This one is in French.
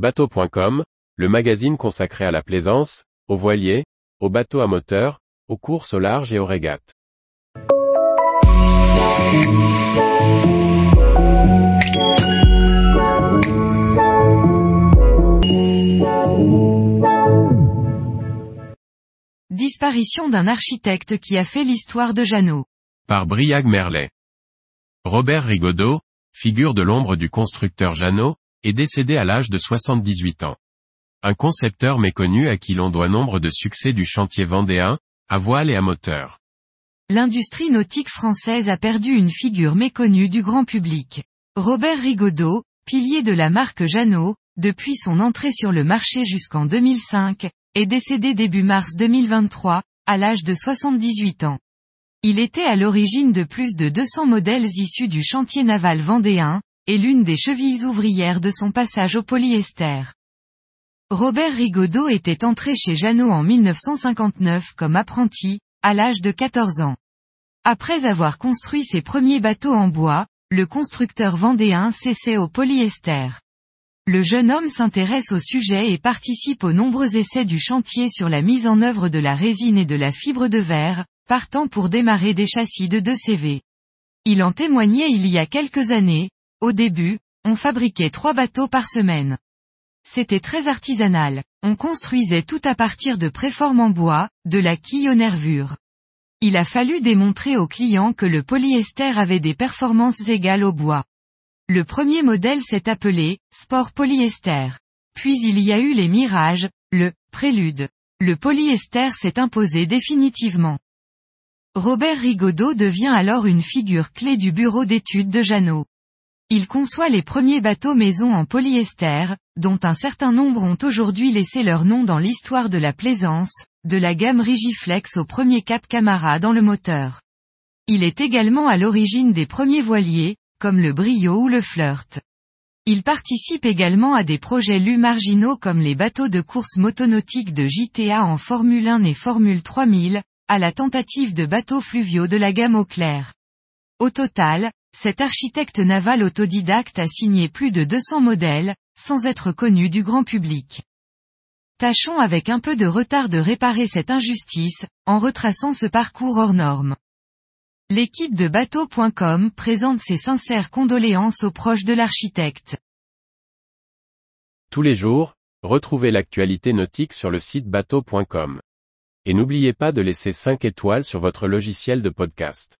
Bateau.com, le magazine consacré à la plaisance, aux voiliers, aux bateaux à moteur, aux courses au large et aux régates. Disparition d'un architecte qui a fait l'histoire de Jeannot. Par Briag Merlet. Robert Rigaudot, figure de l'ombre du constructeur Jeannot, est décédé à l'âge de 78 ans. Un concepteur méconnu à qui l'on doit nombre de succès du chantier vendéen, à voile et à moteur. L'industrie nautique française a perdu une figure méconnue du grand public. Robert Rigaudot, pilier de la marque Jeannot, depuis son entrée sur le marché jusqu'en 2005, est décédé début mars 2023, à l'âge de 78 ans. Il était à l'origine de plus de 200 modèles issus du chantier naval vendéen, et l'une des chevilles ouvrières de son passage au polyester. Robert Rigaudot était entré chez Jeannot en 1959 comme apprenti, à l'âge de 14 ans. Après avoir construit ses premiers bateaux en bois, le constructeur vendéen s'essaie au polyester. Le jeune homme s'intéresse au sujet et participe aux nombreux essais du chantier sur la mise en œuvre de la résine et de la fibre de verre, partant pour démarrer des châssis de 2 CV. Il en témoignait il y a quelques années, au début, on fabriquait trois bateaux par semaine. C'était très artisanal, on construisait tout à partir de préformes en bois, de la quille aux nervures. Il a fallu démontrer aux clients que le polyester avait des performances égales au bois. Le premier modèle s'est appelé Sport Polyester. Puis il y a eu les Mirages, le Prélude. Le polyester s'est imposé définitivement. Robert Rigaudot devient alors une figure clé du bureau d'études de Jeannot. Il conçoit les premiers bateaux maison en polyester, dont un certain nombre ont aujourd'hui laissé leur nom dans l'histoire de la plaisance, de la gamme Rigiflex au premier Cap Camara dans le moteur. Il est également à l'origine des premiers voiliers, comme le Brio ou le Flirt. Il participe également à des projets lus marginaux comme les bateaux de course motonautique de JTA en Formule 1 et Formule 3000, à la tentative de bateaux fluviaux de la gamme au clair. Au total, cet architecte naval autodidacte a signé plus de 200 modèles, sans être connu du grand public. Tâchons avec un peu de retard de réparer cette injustice, en retraçant ce parcours hors norme. L'équipe de bateau.com présente ses sincères condoléances aux proches de l'architecte. Tous les jours, retrouvez l'actualité nautique sur le site bateau.com. Et n'oubliez pas de laisser 5 étoiles sur votre logiciel de podcast.